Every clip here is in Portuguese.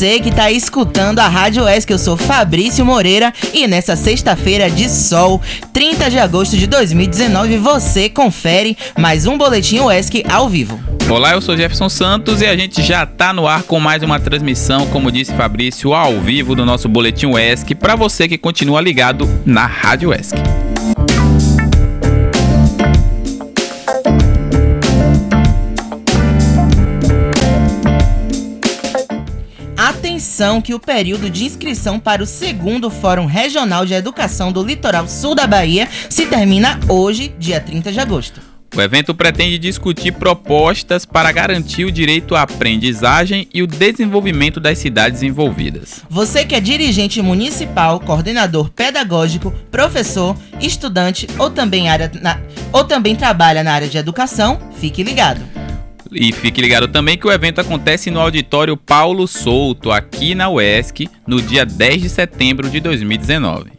Você que está escutando a Rádio ESC, eu sou Fabrício Moreira e nessa sexta-feira de sol, 30 de agosto de 2019, você confere mais um Boletim ESC ao vivo. Olá, eu sou Jefferson Santos e a gente já está no ar com mais uma transmissão, como disse Fabrício, ao vivo do nosso Boletim ESC, para você que continua ligado na Rádio ESC. Que o período de inscrição para o segundo Fórum Regional de Educação do Litoral Sul da Bahia se termina hoje, dia 30 de agosto. O evento pretende discutir propostas para garantir o direito à aprendizagem e o desenvolvimento das cidades envolvidas. Você que é dirigente municipal, coordenador pedagógico, professor, estudante ou também, área na, ou também trabalha na área de educação, fique ligado. E fique ligado também que o evento acontece no auditório Paulo Souto, aqui na UESC, no dia 10 de setembro de 2019.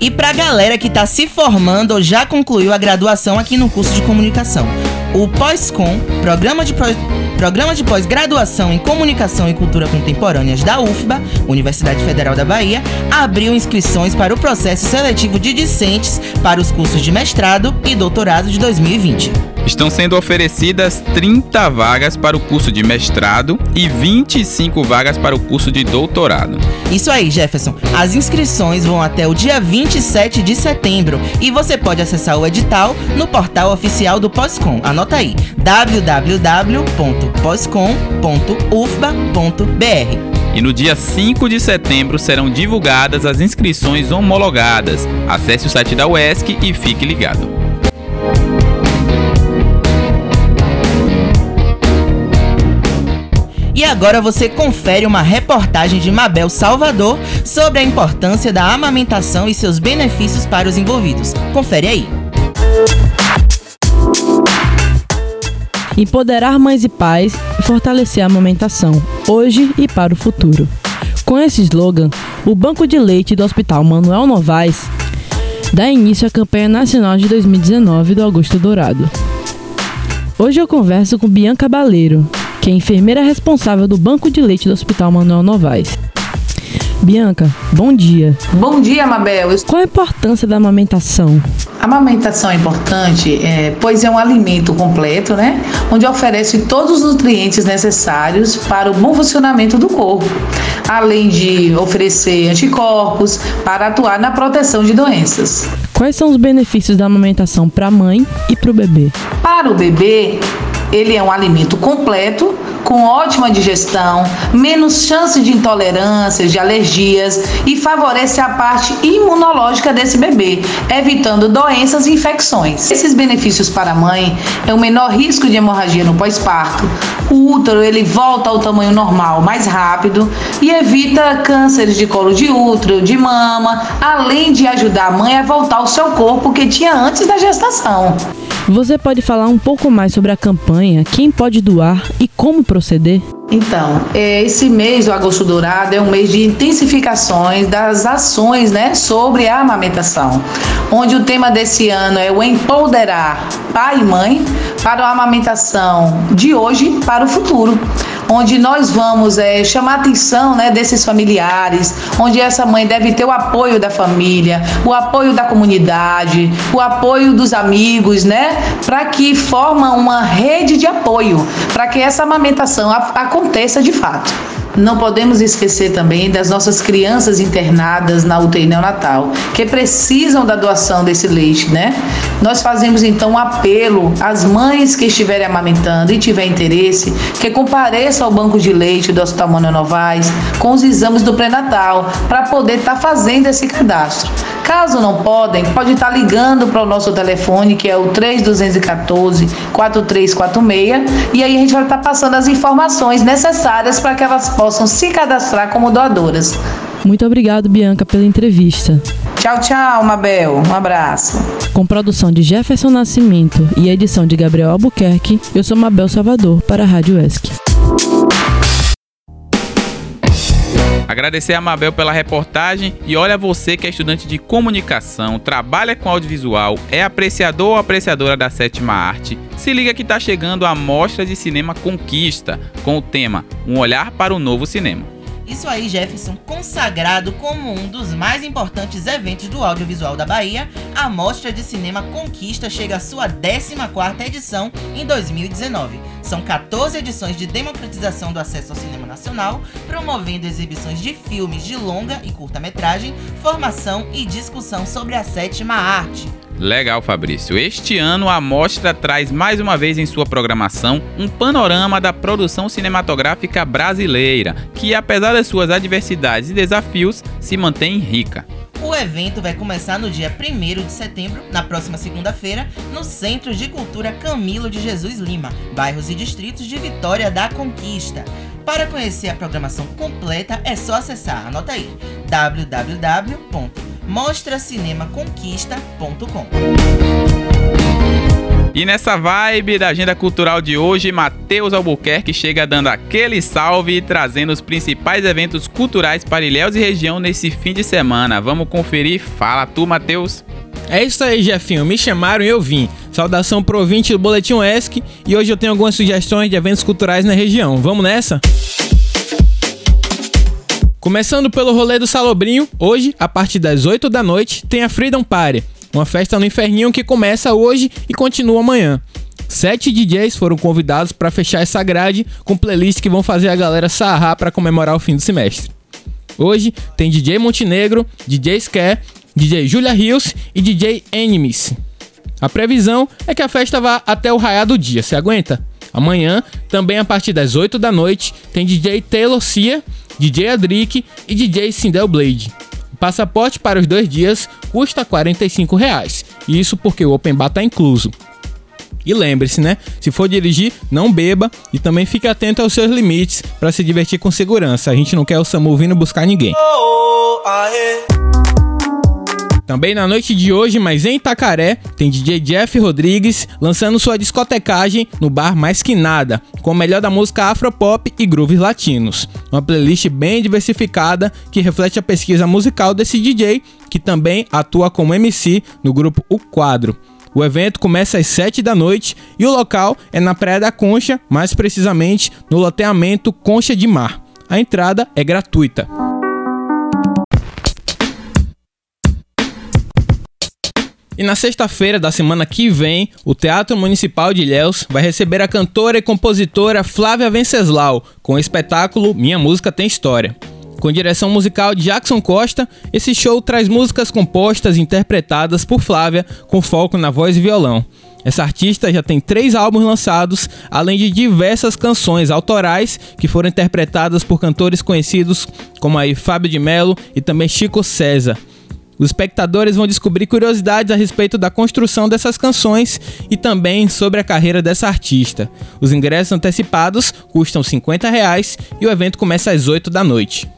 E para a galera que está se formando ou já concluiu a graduação aqui no curso de comunicação, o Pós-Com, programa de Programa de Pós-Graduação em Comunicação e Cultura Contemporâneas da UFBA, Universidade Federal da Bahia, abriu inscrições para o processo seletivo de discentes para os cursos de mestrado e doutorado de 2020. Estão sendo oferecidas 30 vagas para o curso de mestrado e 25 vagas para o curso de doutorado. Isso aí, Jefferson. As inscrições vão até o dia 27 de setembro e você pode acessar o edital no portal oficial do Pós-Com. Anota aí: www.poscom.ufba.br. E no dia 5 de setembro serão divulgadas as inscrições homologadas. Acesse o site da UESC e fique ligado. E agora você confere uma reportagem de Mabel Salvador sobre a importância da amamentação e seus benefícios para os envolvidos. Confere aí. Empoderar mães e pais e fortalecer a amamentação, hoje e para o futuro. Com esse slogan, o Banco de Leite do Hospital Manuel Novaes dá início à campanha nacional de 2019 do Augusto Dourado. Hoje eu converso com Bianca Baleiro, que é enfermeira responsável do banco de leite do Hospital Manuel Novaes. Bianca, bom dia. Bom dia, Mabel. Qual a importância da amamentação? A amamentação é importante, é, pois é um alimento completo, né? Onde oferece todos os nutrientes necessários para o bom funcionamento do corpo, além de oferecer anticorpos para atuar na proteção de doenças. Quais são os benefícios da amamentação para a mãe e para o bebê? Para o bebê, ele é um alimento completo, com ótima digestão, menos chance de intolerâncias, de alergias e favorece a parte imunológica desse bebê, evitando doenças e infecções. Esses benefícios para a mãe é o menor risco de hemorragia no pós-parto. O útero ele volta ao tamanho normal mais rápido e evita cânceres de colo de útero, de mama, além de ajudar a mãe a voltar ao seu corpo que tinha antes da gestação. Você pode falar um pouco mais sobre a campanha, quem pode doar e como proceder? Então, é, esse mês, o Agosto Dourado, é um mês de intensificações das ações né, sobre a amamentação, onde o tema desse ano é o empoderar pai e mãe para a amamentação de hoje para o futuro onde nós vamos é, chamar a atenção né, desses familiares, onde essa mãe deve ter o apoio da família, o apoio da comunidade, o apoio dos amigos, né, para que forma uma rede de apoio, para que essa amamentação aconteça de fato. Não podemos esquecer também das nossas crianças internadas na UTI neonatal, que precisam da doação desse leite, né? Nós fazemos então um apelo às mães que estiverem amamentando e tiver interesse, que compareçam ao banco de leite do Hospital Manuel Novaes com os exames do pré-natal, para poder estar tá fazendo esse cadastro. Caso não podem, pode estar ligando para o nosso telefone, que é o 3214 4346, e aí a gente vai estar passando as informações necessárias para que elas possam se cadastrar como doadoras. Muito obrigado, Bianca, pela entrevista. Tchau, tchau, Mabel. Um abraço. Com produção de Jefferson Nascimento e edição de Gabriel Albuquerque, eu sou Mabel Salvador para a Rádio ESC. Agradecer a Mabel pela reportagem e olha você que é estudante de comunicação, trabalha com audiovisual, é apreciador ou apreciadora da sétima arte. Se liga que está chegando a Mostra de Cinema Conquista, com o tema Um Olhar para o Novo Cinema. Isso aí, Jefferson, consagrado como um dos mais importantes eventos do audiovisual da Bahia, a Mostra de Cinema Conquista chega à sua 14ª edição em 2019. São 14 edições de democratização do acesso ao cinema nacional, promovendo exibições de filmes de longa e curta-metragem, formação e discussão sobre a sétima arte. Legal, Fabrício. Este ano a mostra traz mais uma vez em sua programação um panorama da produção cinematográfica brasileira, que apesar das suas adversidades e desafios, se mantém rica. O evento vai começar no dia 1 de setembro, na próxima segunda-feira, no Centro de Cultura Camilo de Jesus Lima, bairros e distritos de Vitória da Conquista. Para conhecer a programação completa, é só acessar, anota aí, www mostracinemaconquista.com. E nessa vibe da agenda cultural de hoje, Matheus Albuquerque chega dando aquele salve e trazendo os principais eventos culturais para Ilhéus e região nesse fim de semana. Vamos conferir? Fala tu, Matheus. É isso aí, Jefinho. Me chamaram e eu vim. Saudação pro ouvinte do Boletim ESC e hoje eu tenho algumas sugestões de eventos culturais na região. Vamos nessa? Começando pelo rolê do Salobrinho, hoje, a partir das 8 da noite, tem a Freedom Party, uma festa no Inferninho que começa hoje e continua amanhã. Sete DJs foram convidados para fechar essa grade com playlists que vão fazer a galera sarrar para comemorar o fim do semestre. Hoje tem DJ Montenegro, DJ Scare, DJ Julia Rios e DJ Enemies. A previsão é que a festa vá até o raiar do dia, se aguenta? Amanhã, também a partir das 8 da noite, tem DJ Taylor Cia DJ Adric e DJ Sindel Blade. O passaporte para os dois dias custa 45 reais, isso porque o Open Bar está incluso. E lembre-se, né? Se for dirigir, não beba e também fique atento aos seus limites para se divertir com segurança. A gente não quer o SAMU vindo buscar ninguém. Oh, também na noite de hoje, mas em Itacaré, tem DJ Jeff Rodrigues lançando sua discotecagem no bar Mais Que Nada, com o melhor da música afropop e grooves latinos. Uma playlist bem diversificada que reflete a pesquisa musical desse DJ, que também atua como MC no grupo O Quadro. O evento começa às 7 da noite e o local é na Praia da Concha, mais precisamente no loteamento Concha de Mar. A entrada é gratuita. E na sexta-feira da semana que vem, o Teatro Municipal de Ilhéus vai receber a cantora e compositora Flávia Venceslau com o espetáculo Minha Música Tem História. Com direção musical de Jackson Costa, esse show traz músicas compostas e interpretadas por Flávia com foco na voz e violão. Essa artista já tem três álbuns lançados, além de diversas canções autorais que foram interpretadas por cantores conhecidos como aí Fábio de Mello e também Chico César. Os espectadores vão descobrir curiosidades a respeito da construção dessas canções e também sobre a carreira dessa artista. Os ingressos antecipados custam 50 reais e o evento começa às 8 da noite.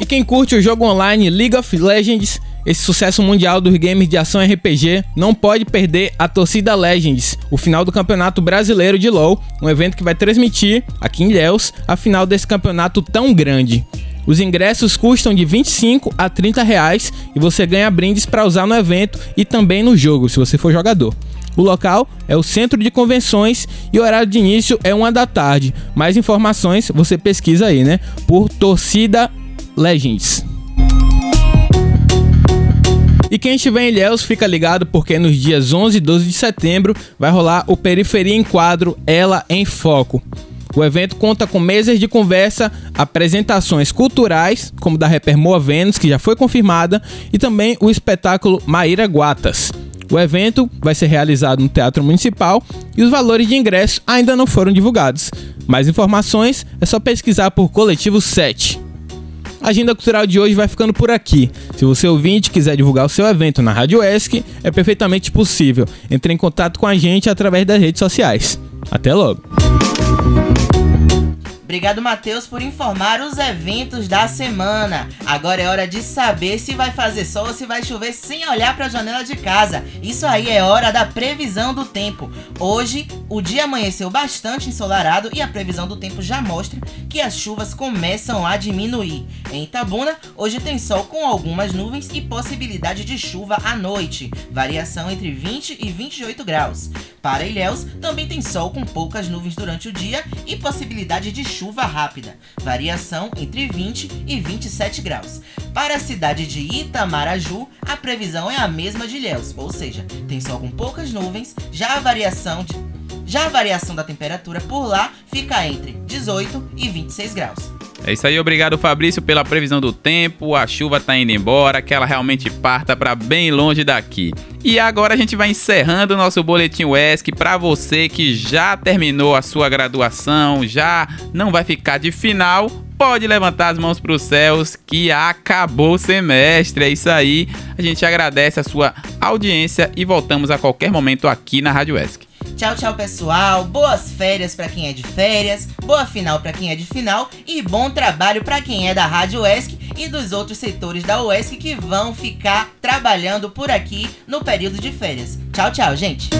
E quem curte o jogo online League of Legends, esse sucesso mundial dos games de ação RPG, não pode perder a Torcida Legends, o final do Campeonato Brasileiro de LoL, um evento que vai transmitir aqui em Ilhéus a final desse campeonato tão grande. Os ingressos custam de 25 a 30 reais e você ganha brindes para usar no evento e também no jogo, se você for jogador. O local é o Centro de Convenções e o horário de início é uma da tarde. Mais informações você pesquisa aí, né? Por Torcida Legends. E quem estiver em Ilhéus fica ligado porque nos dias 11 e 12 de setembro vai rolar o Periferia em Quadro Ela em Foco. O evento conta com mesas de conversa, apresentações culturais, como da rapper Moa Vênus, que já foi confirmada, e também o espetáculo Maíra Guatas. O evento vai ser realizado no Teatro Municipal e os valores de ingresso ainda não foram divulgados. Mais informações é só pesquisar por Coletivo 7. A agenda cultural de hoje vai ficando por aqui. Se você ouvinte quiser divulgar o seu evento na Rádio ESC, é perfeitamente possível. Entre em contato com a gente através das redes sociais. Até logo! Obrigado, Matheus, por informar os eventos da semana. Agora é hora de saber se vai fazer sol ou se vai chover sem olhar para a janela de casa. Isso aí é hora da previsão do tempo. Hoje, o dia amanheceu bastante ensolarado e a previsão do tempo já mostra que as chuvas começam a diminuir. Em Itabuna, hoje tem sol com algumas nuvens e possibilidade de chuva à noite, variação entre 20 e 28 graus. Para Ilhéus, também tem sol com poucas nuvens durante o dia e possibilidade de chuva rápida, variação entre 20 e 27 graus. Para a cidade de Itamaraju, a previsão é a mesma de Ilhéus, ou seja, tem sol com poucas nuvens, já a variação de já a variação da temperatura por lá fica entre 18 e 26 graus. É isso aí, obrigado Fabrício pela previsão do tempo. A chuva tá indo embora, que ela realmente parta para bem longe daqui. E agora a gente vai encerrando o nosso boletim UESC para você que já terminou a sua graduação, já não vai ficar de final. Pode levantar as mãos para os céus que acabou o semestre. É isso aí. A gente agradece a sua audiência e voltamos a qualquer momento aqui na Rádio ESC. Tchau, tchau, pessoal. Boas férias para quem é de férias, boa final para quem é de final e bom trabalho para quem é da Rádio UESC e dos outros setores da UESC que vão ficar trabalhando por aqui no período de férias. Tchau, tchau, gente.